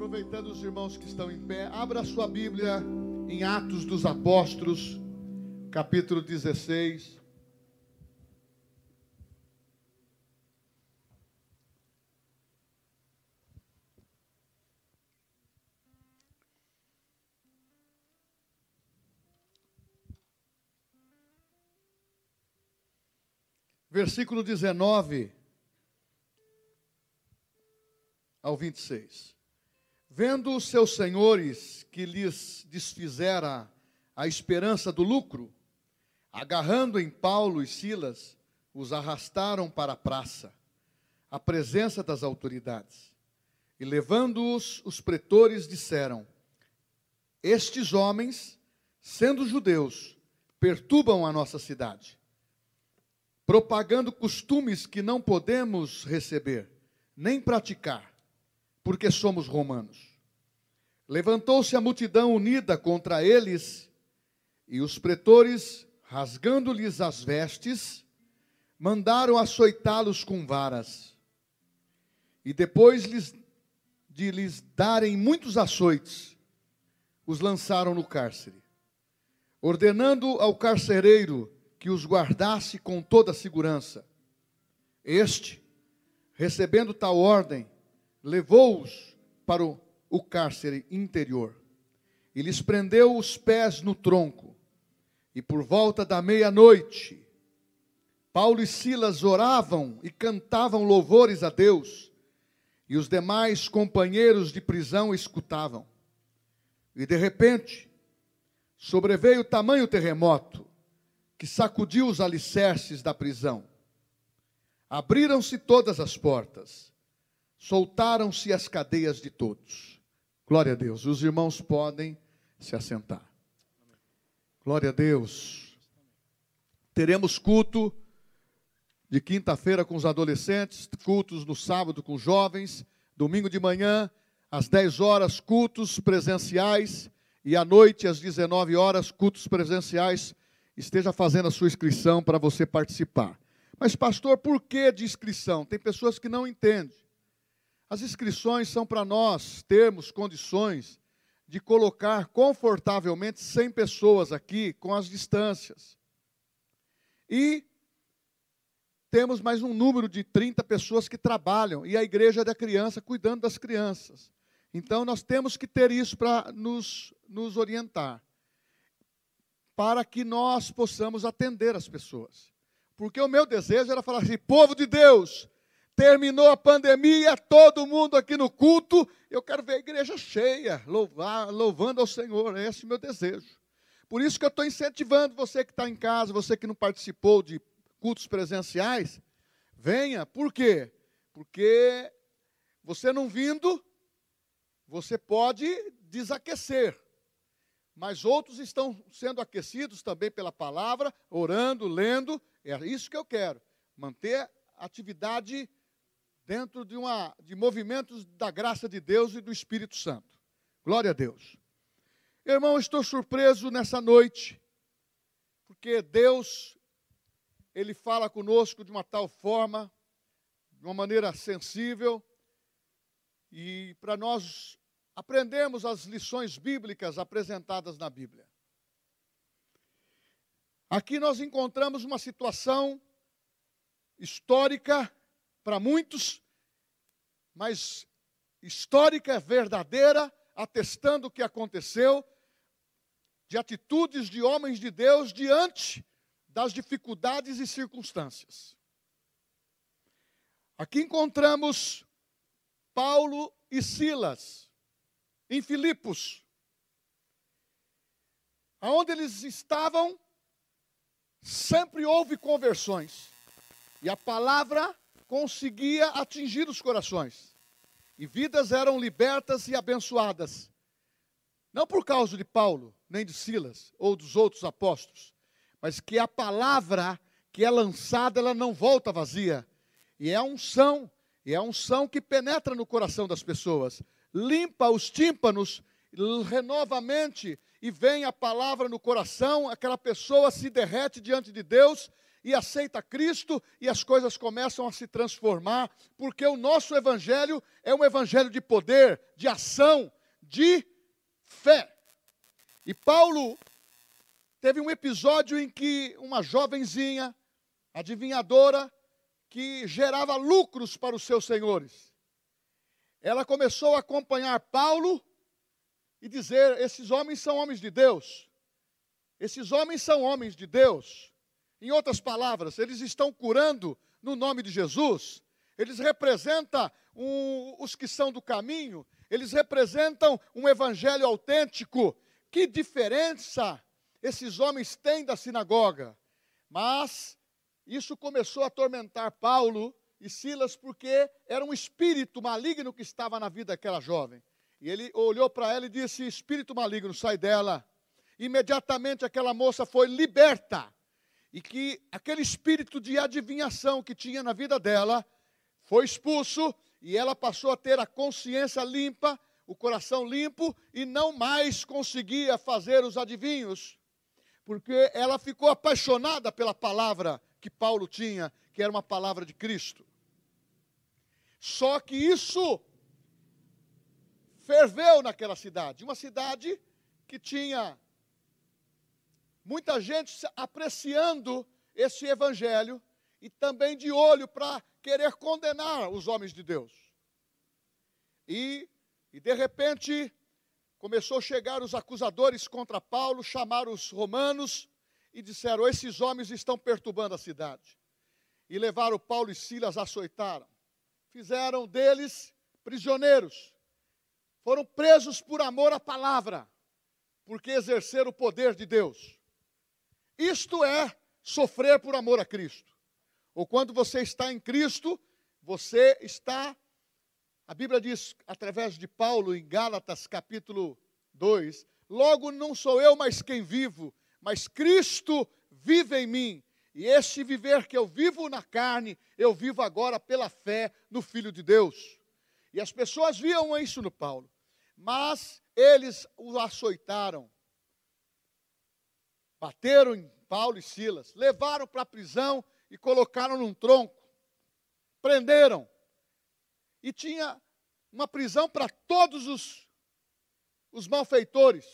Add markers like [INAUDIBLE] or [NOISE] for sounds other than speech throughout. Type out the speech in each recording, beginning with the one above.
Aproveitando os irmãos que estão em pé, abra sua Bíblia em Atos dos Apóstolos, capítulo 16. Versículo 19 ao 26. Vendo os seus senhores que lhes desfizera a esperança do lucro, agarrando em Paulo e Silas, os arrastaram para a praça, à presença das autoridades. E levando-os, os pretores disseram: Estes homens, sendo judeus, perturbam a nossa cidade, propagando costumes que não podemos receber, nem praticar porque somos romanos. Levantou-se a multidão unida contra eles, e os pretores, rasgando-lhes as vestes, mandaram açoitá-los com varas. E depois de lhes darem muitos açoites, os lançaram no cárcere, ordenando ao carcereiro que os guardasse com toda a segurança. Este, recebendo tal ordem, levou-os para o, o cárcere interior e lhes prendeu os pés no tronco. E por volta da meia-noite, Paulo e Silas oravam e cantavam louvores a Deus, e os demais companheiros de prisão escutavam. E de repente, sobreveio tamanho terremoto que sacudiu os alicerces da prisão. Abriram-se todas as portas soltaram-se as cadeias de todos. Glória a Deus. Os irmãos podem se assentar. Glória a Deus. Teremos culto de quinta-feira com os adolescentes, cultos no sábado com os jovens, domingo de manhã, às 10 horas, cultos presenciais, e à noite, às 19 horas, cultos presenciais. Esteja fazendo a sua inscrição para você participar. Mas, pastor, por que de inscrição? Tem pessoas que não entendem. As inscrições são para nós termos condições de colocar confortavelmente 100 pessoas aqui com as distâncias. E temos mais um número de 30 pessoas que trabalham e a igreja da criança cuidando das crianças. Então nós temos que ter isso para nos, nos orientar, para que nós possamos atender as pessoas. Porque o meu desejo era falar assim: povo de Deus, Terminou a pandemia, todo mundo aqui no culto. Eu quero ver a igreja cheia, louvar, louvando ao Senhor. Esse é o meu desejo. Por isso que eu estou incentivando você que está em casa, você que não participou de cultos presenciais, venha. Por quê? Porque você não vindo, você pode desaquecer. Mas outros estão sendo aquecidos também pela palavra, orando, lendo. É isso que eu quero. Manter a atividade dentro de, uma, de movimentos da graça de Deus e do Espírito Santo. Glória a Deus. Irmão, estou surpreso nessa noite, porque Deus, Ele fala conosco de uma tal forma, de uma maneira sensível, e para nós aprendermos as lições bíblicas apresentadas na Bíblia. Aqui nós encontramos uma situação histórica para muitos, mas histórica, verdadeira, atestando o que aconteceu, de atitudes de homens de Deus diante das dificuldades e circunstâncias. Aqui encontramos Paulo e Silas em Filipos. Aonde eles estavam, sempre houve conversões. E a palavra conseguia atingir os corações. E vidas eram libertas e abençoadas. Não por causa de Paulo, nem de Silas ou dos outros apóstolos, mas que a palavra que é lançada, ela não volta vazia. E é a unção, e é a unção que penetra no coração das pessoas, limpa os tímpanos, renova a mente e vem a palavra no coração, aquela pessoa se derrete diante de Deus e aceita Cristo e as coisas começam a se transformar, porque o nosso evangelho é um evangelho de poder, de ação, de fé. E Paulo teve um episódio em que uma jovenzinha, adivinhadora, que gerava lucros para os seus senhores, ela começou a acompanhar Paulo e dizer: esses homens são homens de Deus, esses homens são homens de Deus. Em outras palavras, eles estão curando no nome de Jesus, eles representam um, os que são do caminho, eles representam um evangelho autêntico. Que diferença esses homens têm da sinagoga? Mas isso começou a atormentar Paulo e Silas porque era um espírito maligno que estava na vida daquela jovem. E ele olhou para ela e disse: Espírito maligno, sai dela. Imediatamente aquela moça foi liberta. E que aquele espírito de adivinhação que tinha na vida dela foi expulso e ela passou a ter a consciência limpa, o coração limpo e não mais conseguia fazer os adivinhos, porque ela ficou apaixonada pela palavra que Paulo tinha, que era uma palavra de Cristo. Só que isso ferveu naquela cidade, uma cidade que tinha muita gente apreciando esse evangelho e também de olho para querer condenar os homens de Deus. E, e de repente, começou a chegar os acusadores contra Paulo, chamaram os romanos e disseram: Esses homens estão perturbando a cidade. E levaram Paulo e Silas, açoitaram. Fizeram deles prisioneiros. Foram presos por amor à palavra, porque exerceram o poder de Deus. Isto é sofrer por amor a Cristo ou quando você está em Cristo, você está, a Bíblia diz, através de Paulo, em Gálatas capítulo 2, logo não sou eu mais quem vivo, mas Cristo vive em mim. E este viver que eu vivo na carne, eu vivo agora pela fé no Filho de Deus. E as pessoas viam isso no Paulo, mas eles o açoitaram, bateram em Paulo e Silas, levaram para a prisão e colocaram num tronco, prenderam. E tinha uma prisão para todos os, os malfeitores.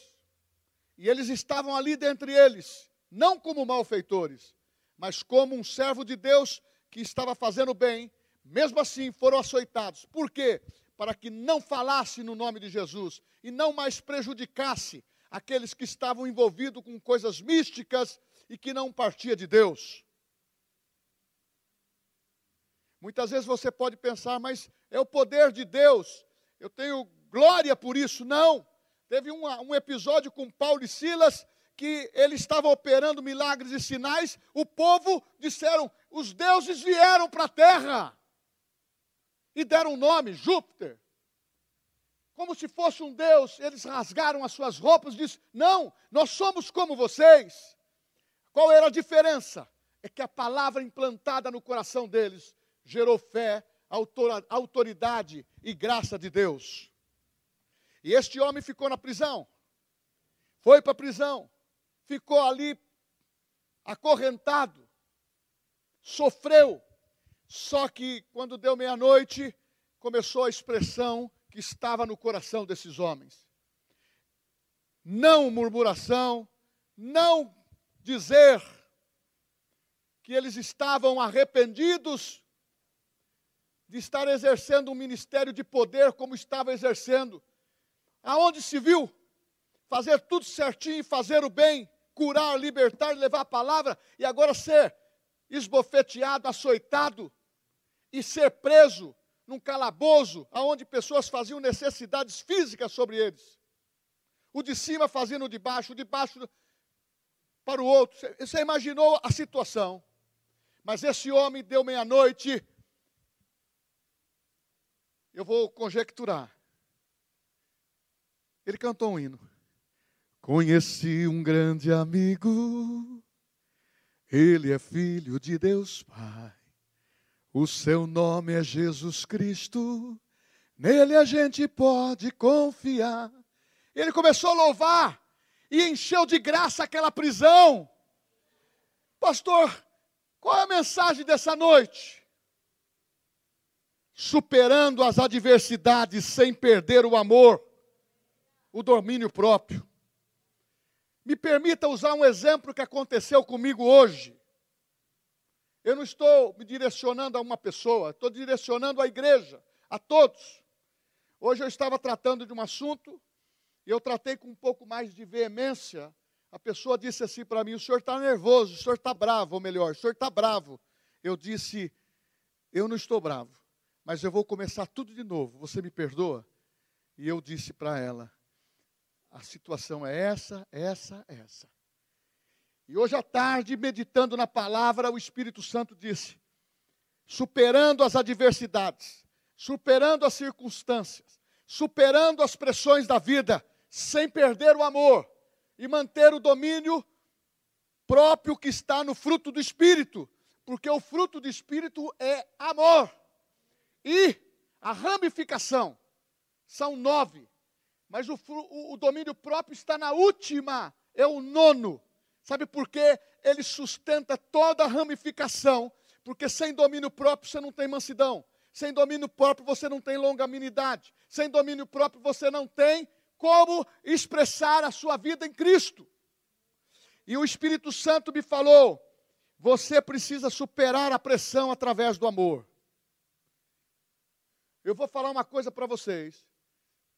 E eles estavam ali dentre eles, não como malfeitores, mas como um servo de Deus que estava fazendo bem. Mesmo assim, foram açoitados. Por quê? Para que não falasse no nome de Jesus e não mais prejudicasse aqueles que estavam envolvidos com coisas místicas e que não partia de Deus. Muitas vezes você pode pensar, mas é o poder de Deus, eu tenho glória por isso. Não. Teve um, um episódio com Paulo e Silas que ele estava operando milagres e sinais, o povo disseram: os deuses vieram para a terra e deram um nome, Júpiter. Como se fosse um deus, eles rasgaram as suas roupas e disseram: Não, nós somos como vocês. Qual era a diferença? É que a palavra implantada no coração deles gerou fé, autoridade e graça de Deus. E este homem ficou na prisão, foi para a prisão, ficou ali acorrentado, sofreu. Só que quando deu meia-noite, começou a expressão que estava no coração desses homens. Não murmuração, não dizer que eles estavam arrependidos de estar exercendo um ministério de poder como estava exercendo. Aonde se viu? Fazer tudo certinho, fazer o bem, curar, libertar, levar a palavra, e agora ser esbofeteado, açoitado e ser preso num calabouço aonde pessoas faziam necessidades físicas sobre eles. O de cima fazendo o de baixo, o de baixo para o outro. Você imaginou a situação? Mas esse homem deu meia-noite, eu vou conjecturar. Ele cantou um hino. Conheci um grande amigo, ele é filho de Deus Pai. O seu nome é Jesus Cristo, nele a gente pode confiar. Ele começou a louvar e encheu de graça aquela prisão. Pastor, Qual é a mensagem dessa noite? Superando as adversidades sem perder o amor, o domínio próprio. Me permita usar um exemplo que aconteceu comigo hoje. Eu não estou me direcionando a uma pessoa, estou direcionando a igreja, a todos. Hoje eu estava tratando de um assunto, e eu tratei com um pouco mais de veemência. A pessoa disse assim para mim: o senhor está nervoso, o senhor está bravo, ou melhor, o senhor está bravo. Eu disse: eu não estou bravo, mas eu vou começar tudo de novo. Você me perdoa? E eu disse para ela: a situação é essa, essa, essa. E hoje à tarde, meditando na palavra, o Espírito Santo disse: superando as adversidades, superando as circunstâncias, superando as pressões da vida, sem perder o amor e manter o domínio próprio que está no fruto do Espírito, porque o fruto do Espírito é amor. E a ramificação são nove mas o, o, o domínio próprio está na última, é o nono. Sabe por quê? Ele sustenta toda a ramificação, porque sem domínio próprio você não tem mansidão, sem domínio próprio você não tem longanimidade, sem domínio próprio você não tem como expressar a sua vida em Cristo. E o Espírito Santo me falou: você precisa superar a pressão através do amor. Eu vou falar uma coisa para vocês.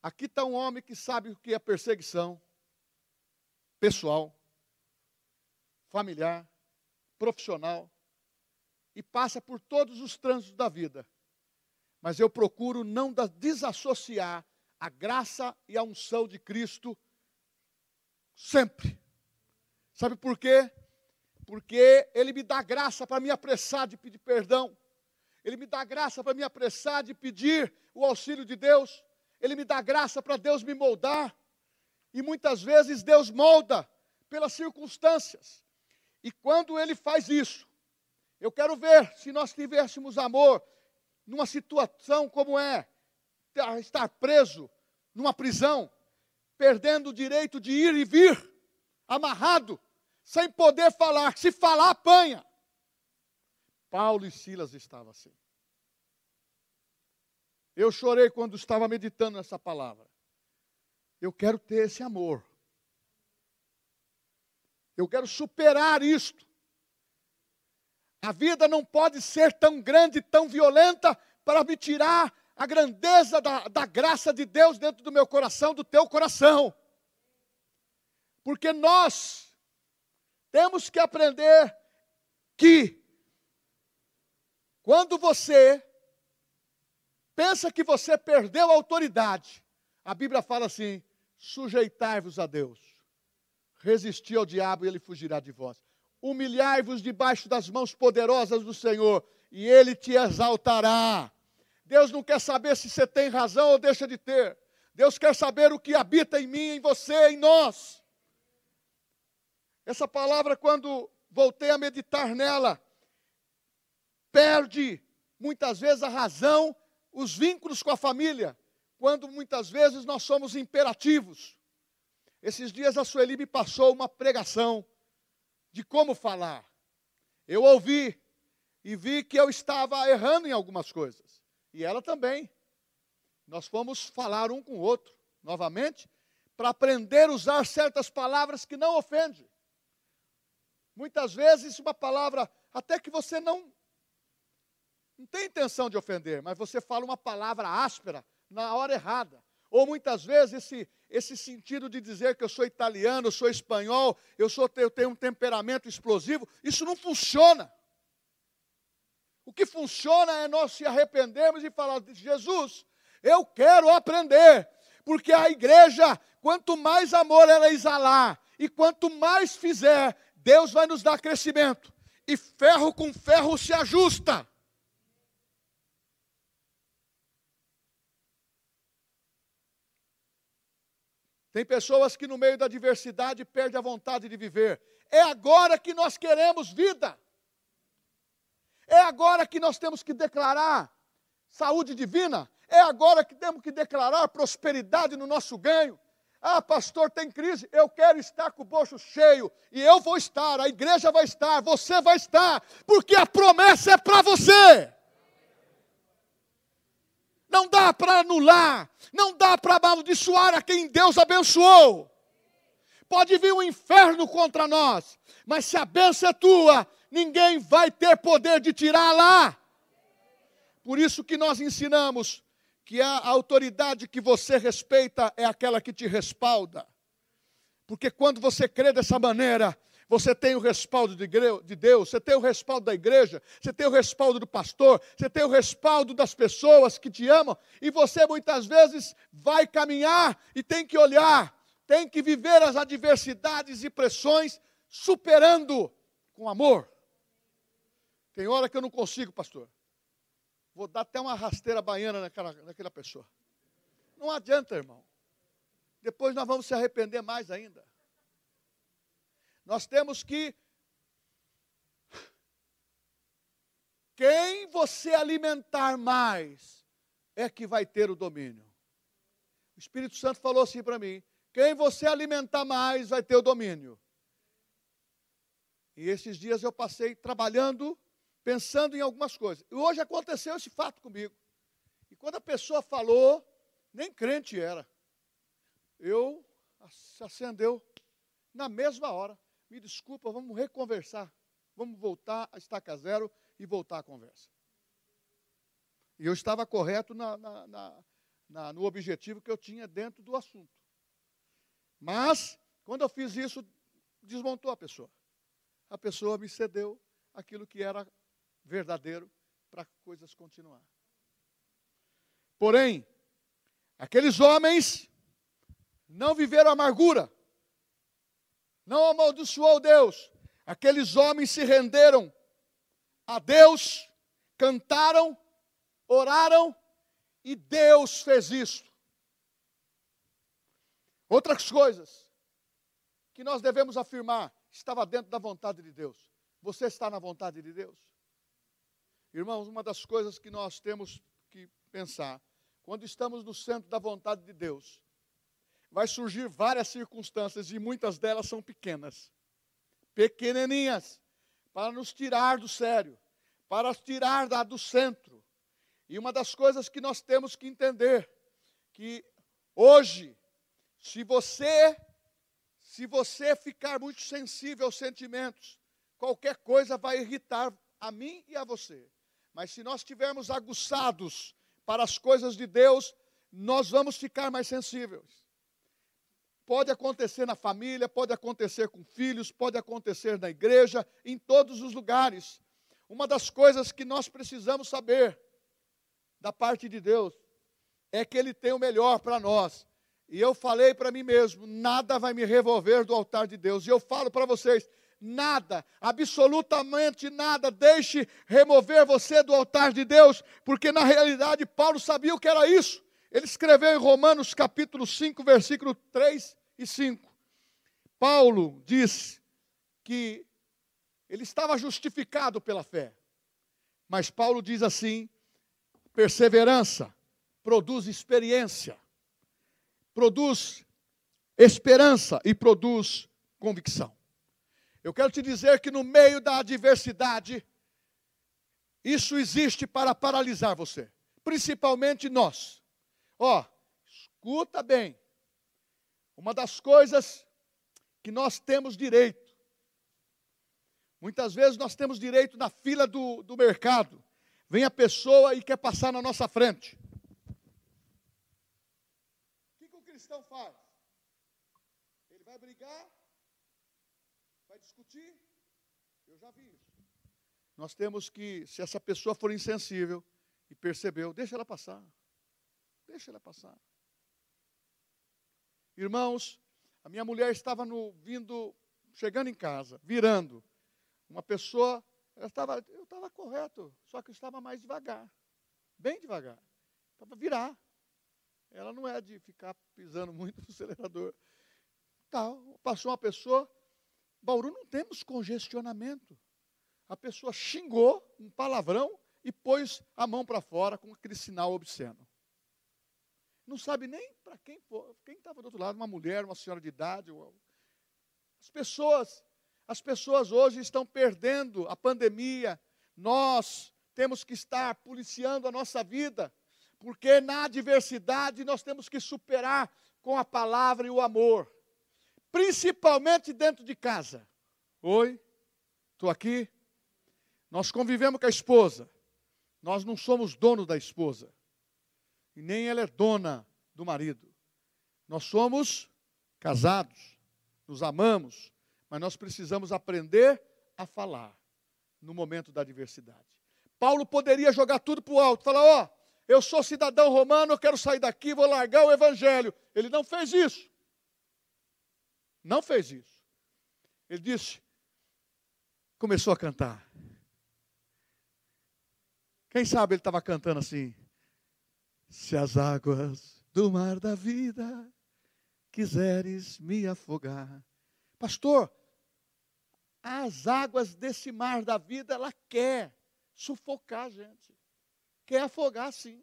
Aqui está um homem que sabe o que é perseguição pessoal, familiar, profissional, e passa por todos os trânsitos da vida. Mas eu procuro não desassociar a graça e a unção de Cristo sempre. Sabe por quê? Porque Ele me dá graça para me apressar de pedir perdão. Ele me dá graça para me apressar de pedir o auxílio de Deus. Ele me dá graça para Deus me moldar. E muitas vezes Deus molda pelas circunstâncias. E quando Ele faz isso, eu quero ver se nós tivéssemos amor numa situação como é estar preso numa prisão, perdendo o direito de ir e vir, amarrado, sem poder falar. Se falar, apanha. Paulo e Silas estavam assim. Eu chorei quando estava meditando nessa palavra. Eu quero ter esse amor. Eu quero superar isto. A vida não pode ser tão grande, tão violenta, para me tirar a grandeza da, da graça de Deus dentro do meu coração, do teu coração. Porque nós temos que aprender que, quando você pensa que você perdeu a autoridade, a Bíblia fala assim: sujeitai-vos a Deus, resisti ao diabo e ele fugirá de vós. Humilhai-vos debaixo das mãos poderosas do Senhor e ele te exaltará. Deus não quer saber se você tem razão ou deixa de ter. Deus quer saber o que habita em mim, em você, em nós. Essa palavra, quando voltei a meditar nela, perde muitas vezes a razão os vínculos com a família, quando muitas vezes nós somos imperativos. Esses dias a Sueli me passou uma pregação de como falar. Eu ouvi e vi que eu estava errando em algumas coisas. E ela também. Nós fomos falar um com o outro, novamente, para aprender a usar certas palavras que não ofendem. Muitas vezes uma palavra até que você não não tem intenção de ofender, mas você fala uma palavra áspera na hora errada. Ou muitas vezes esse, esse sentido de dizer que eu sou italiano, eu sou espanhol, eu, sou, eu tenho um temperamento explosivo, isso não funciona. O que funciona é nós se arrependermos e falar: Jesus, eu quero aprender, porque a igreja, quanto mais amor ela exalar e quanto mais fizer, Deus vai nos dar crescimento. E ferro com ferro se ajusta. Tem pessoas que no meio da adversidade perdem a vontade de viver. É agora que nós queremos vida. É agora que nós temos que declarar saúde divina. É agora que temos que declarar prosperidade no nosso ganho. Ah, pastor, tem crise. Eu quero estar com o bolso cheio. E eu vou estar, a igreja vai estar, você vai estar, porque a promessa é para você. Não dá para anular, não dá para amaldiçoar a quem Deus abençoou. Pode vir um inferno contra nós, mas se a bênção é tua, ninguém vai ter poder de tirar lá. Por isso que nós ensinamos que a autoridade que você respeita é aquela que te respalda. Porque quando você crê dessa maneira, você tem o respaldo de Deus, você tem o respaldo da igreja, você tem o respaldo do pastor, você tem o respaldo das pessoas que te amam, e você muitas vezes vai caminhar e tem que olhar, tem que viver as adversidades e pressões superando com amor. Tem hora que eu não consigo, pastor. Vou dar até uma rasteira baiana naquela, naquela pessoa. Não adianta, irmão. Depois nós vamos se arrepender mais ainda. Nós temos que. Quem você alimentar mais é que vai ter o domínio. O Espírito Santo falou assim para mim: quem você alimentar mais vai ter o domínio. E esses dias eu passei trabalhando, pensando em algumas coisas. E hoje aconteceu esse fato comigo. E quando a pessoa falou, nem crente era. Eu acendeu na mesma hora me desculpa, vamos reconversar. Vamos voltar a estaca zero e voltar a conversa. E eu estava correto na, na, na, na, no objetivo que eu tinha dentro do assunto. Mas, quando eu fiz isso, desmontou a pessoa. A pessoa me cedeu aquilo que era verdadeiro para coisas continuar. Porém, aqueles homens não viveram amargura não amaldiçoou Deus. Aqueles homens se renderam a Deus, cantaram, oraram e Deus fez isso. Outras coisas que nós devemos afirmar, estava dentro da vontade de Deus. Você está na vontade de Deus? Irmãos, uma das coisas que nós temos que pensar, quando estamos no centro da vontade de Deus, vai surgir várias circunstâncias e muitas delas são pequenas, pequenininhas, para nos tirar do sério, para nos tirar da, do centro. E uma das coisas que nós temos que entender que hoje, se você se você ficar muito sensível aos sentimentos, qualquer coisa vai irritar a mim e a você. Mas se nós estivermos aguçados para as coisas de Deus, nós vamos ficar mais sensíveis. Pode acontecer na família, pode acontecer com filhos, pode acontecer na igreja, em todos os lugares. Uma das coisas que nós precisamos saber da parte de Deus é que Ele tem o melhor para nós. E eu falei para mim mesmo: nada vai me revolver do altar de Deus. E eu falo para vocês: nada, absolutamente nada, deixe remover você do altar de Deus, porque na realidade Paulo sabia o que era isso. Ele escreveu em Romanos capítulo 5, versículo 3 e 5. Paulo diz que ele estava justificado pela fé. Mas Paulo diz assim: perseverança produz experiência, produz esperança e produz convicção. Eu quero te dizer que no meio da adversidade, isso existe para paralisar você, principalmente nós. Ó, escuta bem. Uma das coisas que nós temos direito, muitas vezes nós temos direito na fila do, do mercado, vem a pessoa e quer passar na nossa frente. O que, que o cristão faz? Ele vai brigar, vai discutir. Eu já vi isso. Nós temos que, se essa pessoa for insensível e percebeu, deixa ela passar. Deixa ela passar. Irmãos, a minha mulher estava no, vindo, chegando em casa, virando. Uma pessoa, ela estava, eu estava correto, só que eu estava mais devagar, bem devagar, para virar. Ela não é de ficar pisando muito [LAUGHS] no acelerador. Tal, passou uma pessoa, Bauru não temos congestionamento. A pessoa xingou um palavrão e pôs a mão para fora com aquele sinal obsceno. Não sabe nem para quem quem estava do outro lado, uma mulher, uma senhora de idade. As pessoas, as pessoas hoje estão perdendo a pandemia. Nós temos que estar policiando a nossa vida, porque na adversidade nós temos que superar com a palavra e o amor, principalmente dentro de casa. Oi, estou aqui. Nós convivemos com a esposa, nós não somos donos da esposa, e nem ela é dona do marido. Nós somos casados, nos amamos, mas nós precisamos aprender a falar no momento da adversidade. Paulo poderia jogar tudo para o alto, falar: Ó, oh, eu sou cidadão romano, eu quero sair daqui, vou largar o evangelho. Ele não fez isso. Não fez isso. Ele disse, começou a cantar. Quem sabe ele estava cantando assim: Se as águas do mar da vida quiseres me afogar. Pastor, as águas desse mar da vida, ela quer sufocar a gente, quer afogar sim.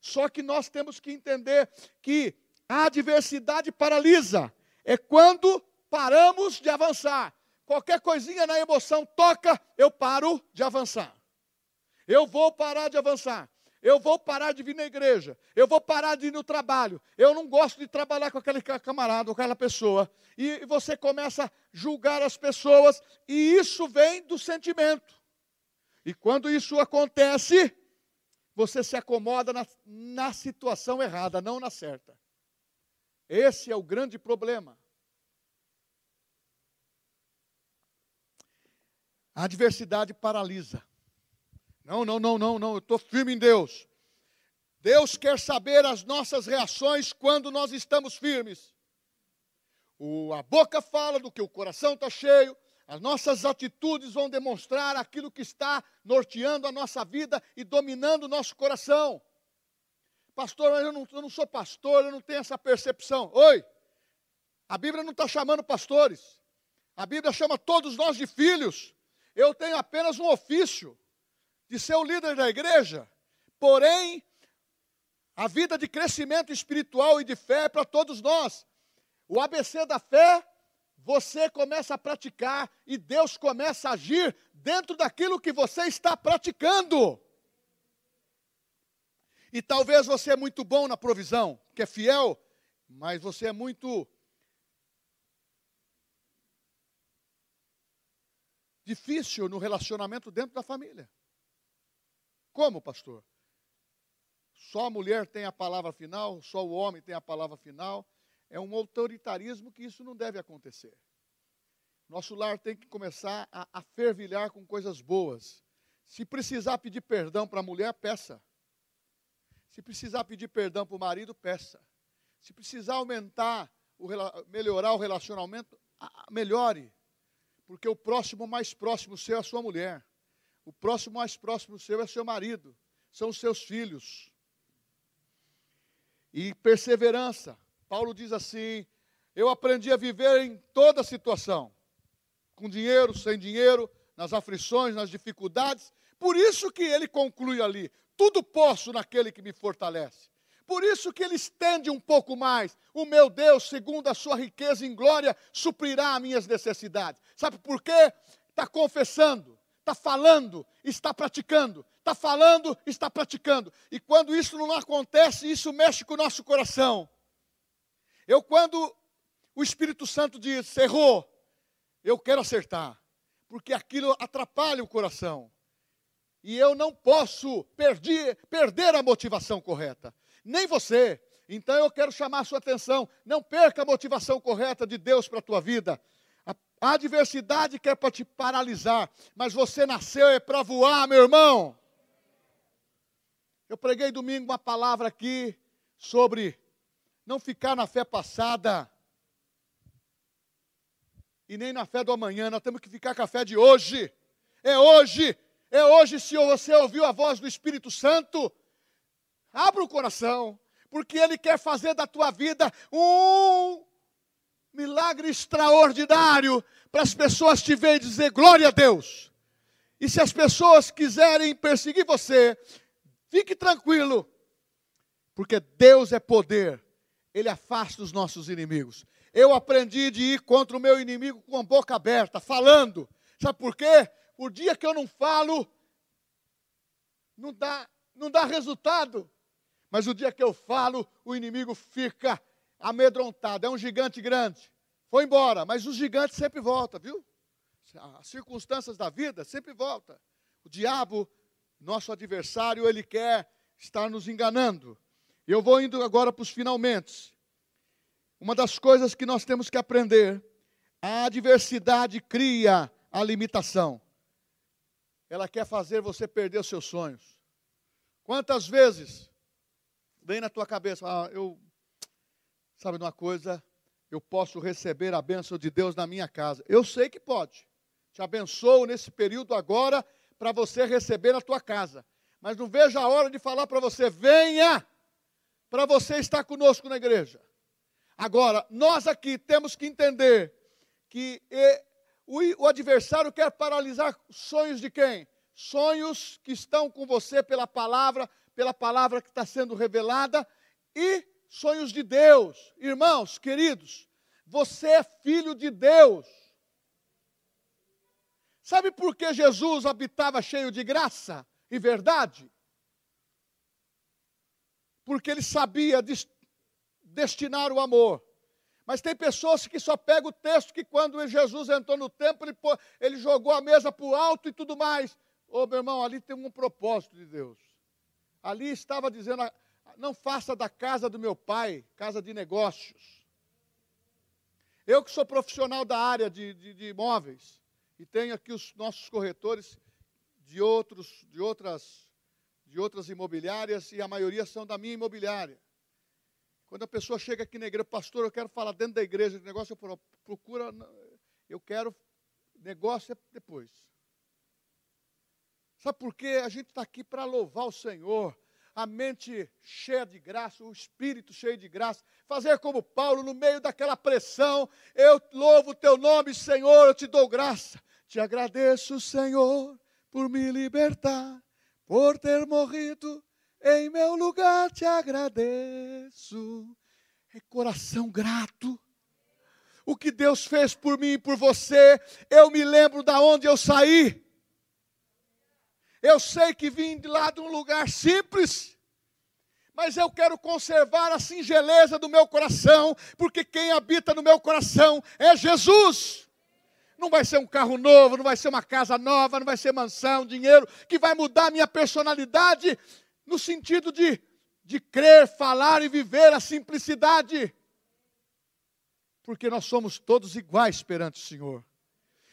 Só que nós temos que entender que a adversidade paralisa, é quando paramos de avançar. Qualquer coisinha na emoção toca, eu paro de avançar. Eu vou parar de avançar. Eu vou parar de vir na igreja. Eu vou parar de ir no trabalho. Eu não gosto de trabalhar com aquele camarada, com aquela pessoa. E você começa a julgar as pessoas, e isso vem do sentimento. E quando isso acontece, você se acomoda na, na situação errada, não na certa. Esse é o grande problema. A adversidade paralisa. Não, não, não, não, não, eu estou firme em Deus. Deus quer saber as nossas reações quando nós estamos firmes. O, a boca fala do que o coração está cheio, as nossas atitudes vão demonstrar aquilo que está norteando a nossa vida e dominando o nosso coração. Pastor, eu não, eu não sou pastor, eu não tenho essa percepção. Oi, a Bíblia não está chamando pastores, a Bíblia chama todos nós de filhos. Eu tenho apenas um ofício de ser o líder da igreja, porém, a vida de crescimento espiritual e de fé é para todos nós. O ABC da fé, você começa a praticar e Deus começa a agir dentro daquilo que você está praticando. E talvez você é muito bom na provisão, que é fiel, mas você é muito difícil no relacionamento dentro da família. Como, pastor? Só a mulher tem a palavra final, só o homem tem a palavra final. É um autoritarismo que isso não deve acontecer. Nosso lar tem que começar a, a fervilhar com coisas boas. Se precisar pedir perdão para a mulher, peça. Se precisar pedir perdão para o marido, peça. Se precisar aumentar, o, melhorar o relacionamento, melhore. Porque o próximo mais próximo seu é a sua mulher. O próximo mais próximo seu é seu marido, são os seus filhos. E perseverança. Paulo diz assim: Eu aprendi a viver em toda situação, com dinheiro, sem dinheiro, nas aflições, nas dificuldades. Por isso que ele conclui ali: Tudo posso naquele que me fortalece. Por isso que ele estende um pouco mais. O meu Deus, segundo a sua riqueza em glória, suprirá as minhas necessidades. Sabe por quê? Está confessando está falando, está praticando, está falando, está praticando. E quando isso não acontece, isso mexe com o nosso coração. Eu, quando o Espírito Santo diz, errou, eu quero acertar, porque aquilo atrapalha o coração. E eu não posso perder, perder a motivação correta, nem você. Então eu quero chamar a sua atenção, não perca a motivação correta de Deus para a tua vida. A adversidade quer para te paralisar, mas você nasceu é para voar, meu irmão. Eu preguei domingo uma palavra aqui sobre não ficar na fé passada e nem na fé do amanhã, nós temos que ficar com a fé de hoje. É hoje, é hoje se você ouviu a voz do Espírito Santo, abra o coração, porque ele quer fazer da tua vida um milagre extraordinário para as pessoas te verem dizer glória a Deus. E se as pessoas quiserem perseguir você, fique tranquilo, Porque Deus é poder, Ele afasta os nossos inimigos. Eu aprendi de ir contra o meu inimigo com a boca aberta, falando. Sabe por quê? O dia que eu não falo, não dá, não dá resultado. Mas o dia que eu falo, o inimigo fica amedrontado. É um gigante grande. Foi embora, mas os gigantes sempre volta, viu? As circunstâncias da vida sempre volta. O diabo, nosso adversário, ele quer estar nos enganando. Eu vou indo agora para os finalmente. Uma das coisas que nós temos que aprender, a adversidade cria a limitação. Ela quer fazer você perder os seus sonhos. Quantas vezes vem na tua cabeça, ah, eu, sabe de uma coisa, eu posso receber a bênção de Deus na minha casa. Eu sei que pode. Te abençoo nesse período agora para você receber na tua casa. Mas não veja a hora de falar para você, venha, para você estar conosco na igreja. Agora, nós aqui temos que entender que o adversário quer paralisar sonhos de quem? Sonhos que estão com você pela palavra, pela palavra que está sendo revelada e sonhos de Deus. Irmãos, queridos, você é filho de Deus. Sabe por que Jesus habitava cheio de graça e verdade? Porque ele sabia destinar o amor. Mas tem pessoas que só pegam o texto que quando Jesus entrou no templo, ele, ele jogou a mesa para o alto e tudo mais. Ô meu irmão, ali tem um propósito de Deus. Ali estava dizendo, não faça da casa do meu pai casa de negócios. Eu que sou profissional da área de, de, de imóveis, e tenho aqui os nossos corretores de, outros, de, outras, de outras imobiliárias, e a maioria são da minha imobiliária. Quando a pessoa chega aqui na igreja, pastor, eu quero falar dentro da igreja de negócio, eu procura, eu quero negócio depois. Sabe por quê? A gente está aqui para louvar o Senhor, a mente cheia de graça, o espírito cheio de graça, fazer como Paulo, no meio daquela pressão, eu louvo o teu nome, Senhor, eu te dou graça. Te agradeço, Senhor, por me libertar, por ter morrido em meu lugar te agradeço. É coração grato. O que Deus fez por mim e por você, eu me lembro da onde eu saí. Eu sei que vim de lá de um lugar simples, mas eu quero conservar a singeleza do meu coração, porque quem habita no meu coração é Jesus. Não vai ser um carro novo, não vai ser uma casa nova, não vai ser mansão, dinheiro, que vai mudar a minha personalidade, no sentido de, de crer, falar e viver a simplicidade. Porque nós somos todos iguais perante o Senhor.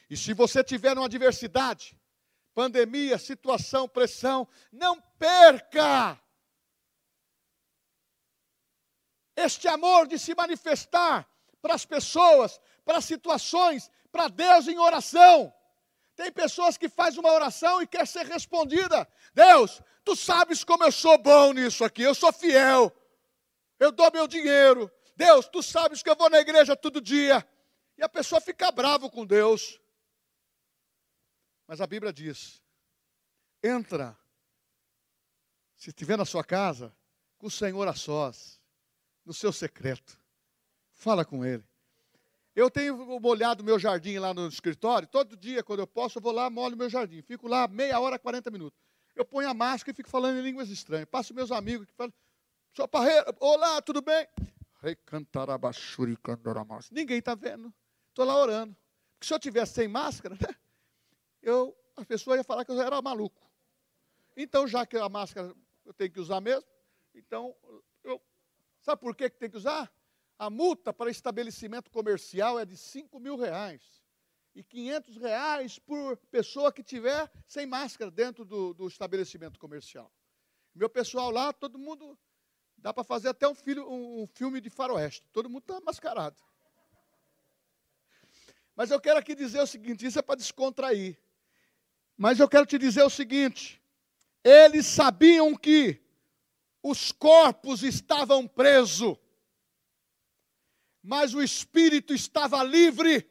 E se você tiver uma adversidade, pandemia, situação, pressão, não perca este amor de se manifestar para as pessoas, para as situações, para Deus em oração. Tem pessoas que fazem uma oração e quer ser respondida. Deus, Tu sabes como eu sou bom nisso aqui, eu sou fiel, eu dou meu dinheiro. Deus, tu sabes que eu vou na igreja todo dia. E a pessoa fica bravo com Deus. Mas a Bíblia diz: entra, se estiver na sua casa, com o Senhor a sós, no seu secreto. Fala com Ele. Eu tenho molhado meu jardim lá no escritório, todo dia, quando eu posso, eu vou lá, molho meu jardim. Fico lá meia hora, 40 minutos eu ponho a máscara e fico falando em línguas estranhas. Passo meus amigos que falam, sua parreira, olá, tudo bem? Ninguém está vendo. Estou lá orando. Porque se eu tivesse sem máscara, né, eu, a pessoa ia falar que eu era maluco. Então, já que a máscara eu tenho que usar mesmo, então, eu, sabe por que, que tem que usar? A multa para estabelecimento comercial é de 5 mil reais e 500 reais por pessoa que tiver sem máscara dentro do, do estabelecimento comercial. Meu pessoal lá, todo mundo, dá para fazer até um, filho, um, um filme de faroeste, todo mundo está mascarado. Mas eu quero aqui dizer o seguinte, isso é para descontrair. Mas eu quero te dizer o seguinte, eles sabiam que os corpos estavam presos, mas o espírito estava livre.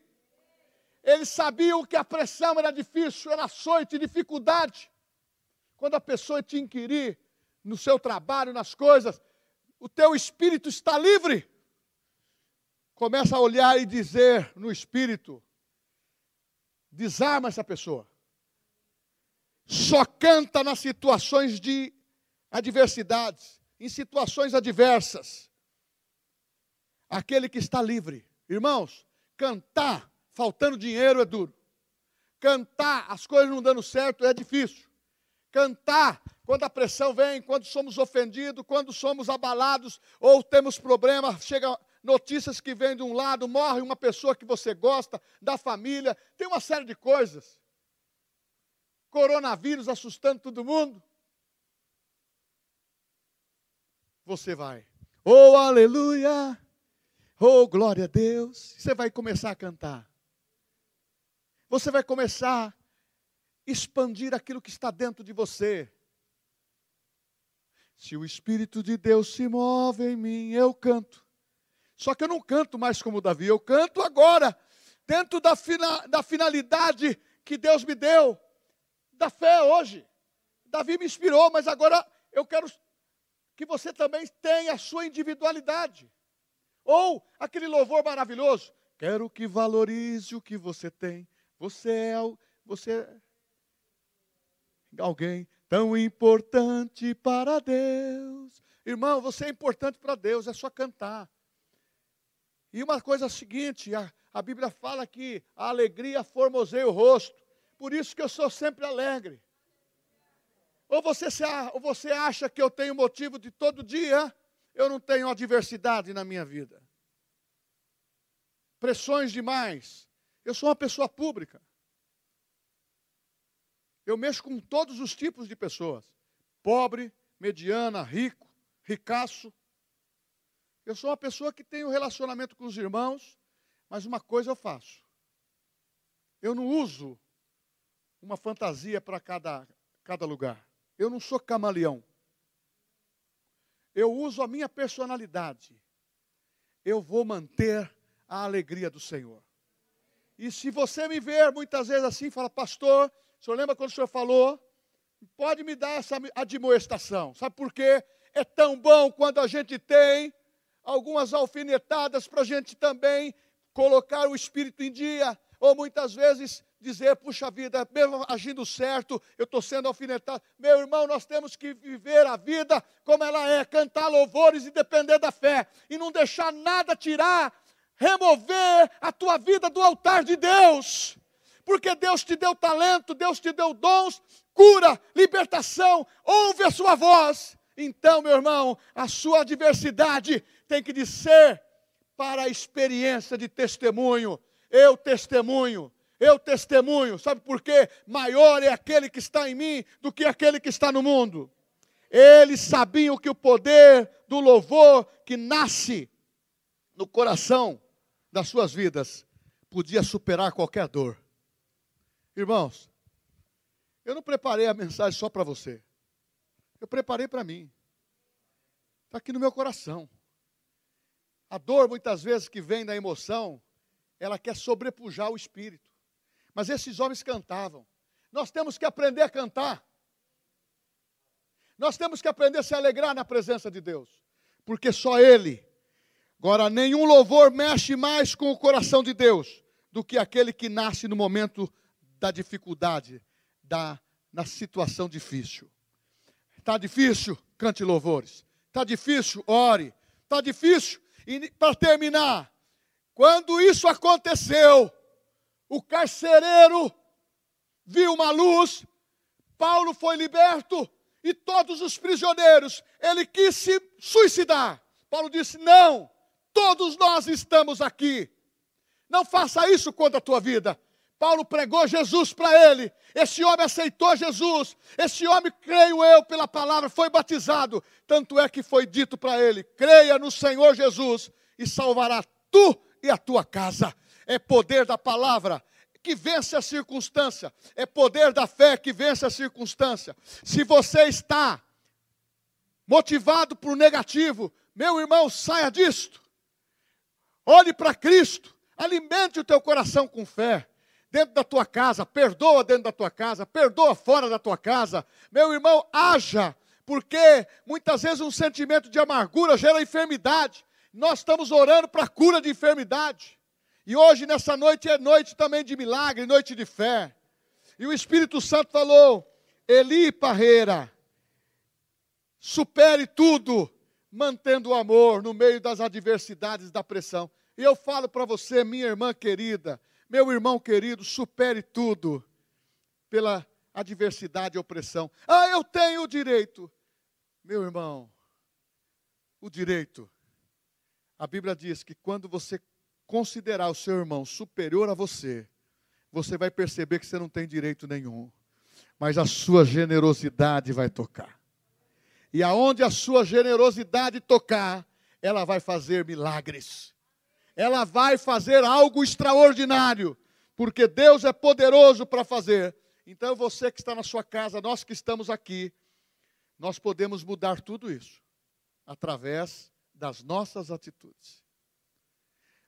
Eles sabiam que a pressão era difícil, era açoite, dificuldade. Quando a pessoa te inquirir no seu trabalho, nas coisas, o teu espírito está livre. Começa a olhar e dizer no espírito: desarma essa pessoa. Só canta nas situações de adversidades, em situações adversas. Aquele que está livre. Irmãos, cantar faltando dinheiro é duro. Cantar as coisas não dando certo é difícil. Cantar quando a pressão vem, quando somos ofendidos, quando somos abalados ou temos problemas, chega notícias que vêm de um lado, morre uma pessoa que você gosta, da família, tem uma série de coisas. Coronavírus assustando todo mundo. Você vai, oh aleluia, oh glória a Deus. Você vai começar a cantar. Você vai começar a expandir aquilo que está dentro de você. Se o Espírito de Deus se move em mim, eu canto. Só que eu não canto mais como Davi, eu canto agora, dentro da, fina, da finalidade que Deus me deu, da fé hoje. Davi me inspirou, mas agora eu quero que você também tenha a sua individualidade. Ou aquele louvor maravilhoso. Quero que valorize o que você tem. Você é, você é alguém tão importante para Deus. Irmão, você é importante para Deus, é só cantar. E uma coisa seguinte, a, a Bíblia fala que a alegria formoseia o rosto. Por isso que eu sou sempre alegre. Ou você, se, ou você acha que eu tenho motivo de todo dia, eu não tenho adversidade na minha vida. Pressões demais. Eu sou uma pessoa pública. Eu mexo com todos os tipos de pessoas: pobre, mediana, rico, ricaço. Eu sou uma pessoa que tem um relacionamento com os irmãos, mas uma coisa eu faço. Eu não uso uma fantasia para cada, cada lugar. Eu não sou camaleão. Eu uso a minha personalidade. Eu vou manter a alegria do Senhor. E se você me ver muitas vezes assim, fala, pastor, o senhor lembra quando o senhor falou? Pode me dar essa admoestação. Sabe por quê? É tão bom quando a gente tem algumas alfinetadas para a gente também colocar o espírito em dia, ou muitas vezes dizer, puxa vida, mesmo agindo certo, eu estou sendo alfinetado. Meu irmão, nós temos que viver a vida como ela é, cantar louvores e depender da fé, e não deixar nada tirar, remover a tua vida do altar de Deus. Porque Deus te deu talento, Deus te deu dons, cura, libertação, ouve a sua voz. Então, meu irmão, a sua adversidade tem que ser para a experiência de testemunho. Eu testemunho, eu testemunho. Sabe por quê? Maior é aquele que está em mim do que aquele que está no mundo. Eles sabiam que o poder do louvor que nasce no coração das suas vidas podia superar qualquer dor. Irmãos, eu não preparei a mensagem só para você. Eu preparei para mim. Está aqui no meu coração. A dor, muitas vezes, que vem da emoção, ela quer sobrepujar o espírito. Mas esses homens cantavam. Nós temos que aprender a cantar. Nós temos que aprender a se alegrar na presença de Deus. Porque só Ele. Agora, nenhum louvor mexe mais com o coração de Deus do que aquele que nasce no momento da dificuldade, da, na situação difícil. Está difícil? Cante louvores. Está difícil? Ore. Está difícil? E para terminar, quando isso aconteceu, o carcereiro viu uma luz, Paulo foi liberto e todos os prisioneiros, ele quis se suicidar. Paulo disse: Não, todos nós estamos aqui. Não faça isso contra a tua vida. Paulo pregou Jesus para ele. Esse homem aceitou Jesus. Esse homem, creio eu, pela palavra, foi batizado. Tanto é que foi dito para ele: creia no Senhor Jesus e salvará tu e a tua casa. É poder da palavra que vence a circunstância. É poder da fé que vence a circunstância. Se você está motivado por negativo, meu irmão, saia disto. Olhe para Cristo. Alimente o teu coração com fé dentro da tua casa, perdoa dentro da tua casa, perdoa fora da tua casa. Meu irmão, haja, Porque muitas vezes um sentimento de amargura gera enfermidade. Nós estamos orando para a cura de enfermidade. E hoje, nessa noite, é noite também de milagre, noite de fé. E o Espírito Santo falou: Eli Parreira, supere tudo, mantendo o amor no meio das adversidades da pressão. E eu falo para você, minha irmã querida, meu irmão querido, supere tudo pela adversidade e opressão. Ah, eu tenho o direito. Meu irmão, o direito. A Bíblia diz que quando você considerar o seu irmão superior a você, você vai perceber que você não tem direito nenhum. Mas a sua generosidade vai tocar. E aonde a sua generosidade tocar, ela vai fazer milagres. Ela vai fazer algo extraordinário, porque Deus é poderoso para fazer. Então você que está na sua casa, nós que estamos aqui, nós podemos mudar tudo isso através das nossas atitudes.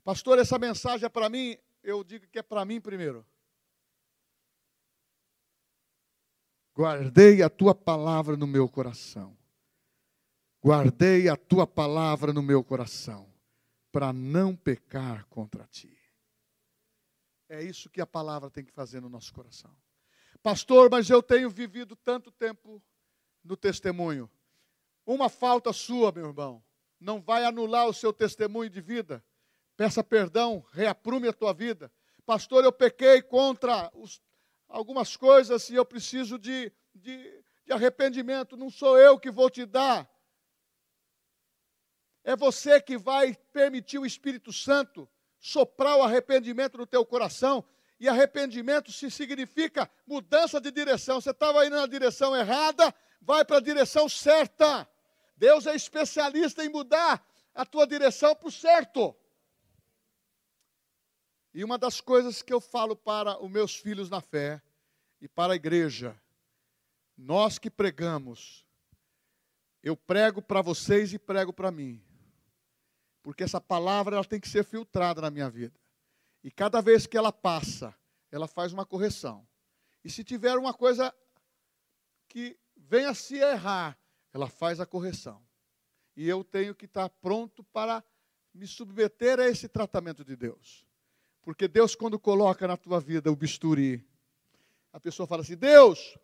Pastor, essa mensagem é para mim, eu digo que é para mim primeiro. Guardei a tua palavra no meu coração. Guardei a tua palavra no meu coração, para não pecar contra ti. É isso que a palavra tem que fazer no nosso coração. Pastor, mas eu tenho vivido tanto tempo no testemunho. Uma falta sua, meu irmão, não vai anular o seu testemunho de vida. Peça perdão, reaprume a tua vida. Pastor, eu pequei contra os, algumas coisas e eu preciso de, de, de arrependimento. Não sou eu que vou te dar. É você que vai permitir o Espírito Santo soprar o arrependimento no teu coração. E arrependimento se significa mudança de direção. Você estava indo na direção errada, vai para a direção certa. Deus é especialista em mudar a tua direção para o certo. E uma das coisas que eu falo para os meus filhos na fé e para a igreja, nós que pregamos, eu prego para vocês e prego para mim. Porque essa palavra ela tem que ser filtrada na minha vida. E cada vez que ela passa, ela faz uma correção. E se tiver uma coisa que venha se errar, ela faz a correção. E eu tenho que estar pronto para me submeter a esse tratamento de Deus. Porque Deus, quando coloca na tua vida o bisturi, a pessoa fala assim: Deus,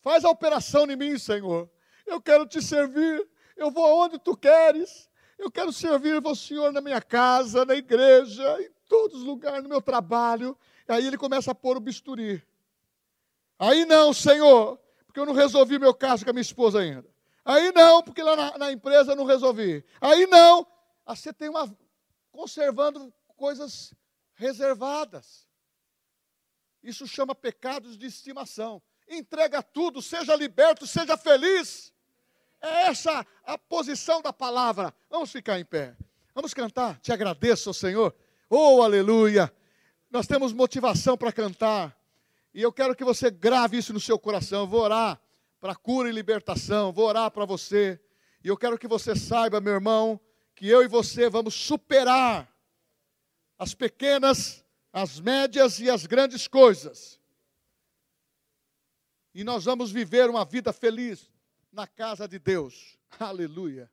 faz a operação em mim, Senhor. Eu quero te servir. Eu vou aonde tu queres. Eu quero servir o Senhor na minha casa, na igreja, em todos os lugares, no meu trabalho. E aí ele começa a pôr o bisturi. Aí não, Senhor, porque eu não resolvi meu caso com a minha esposa ainda. Aí não, porque lá na, na empresa eu não resolvi. Aí não. Você tem uma. conservando coisas reservadas. Isso chama pecados de estimação. Entrega tudo, seja liberto, seja feliz. É essa a posição da palavra. Vamos ficar em pé. Vamos cantar. Te agradeço, Senhor. Oh, aleluia. Nós temos motivação para cantar. E eu quero que você grave isso no seu coração. Eu vou orar para cura e libertação. Vou orar para você. E eu quero que você saiba, meu irmão, que eu e você vamos superar as pequenas, as médias e as grandes coisas. E nós vamos viver uma vida feliz na casa de Deus. Aleluia.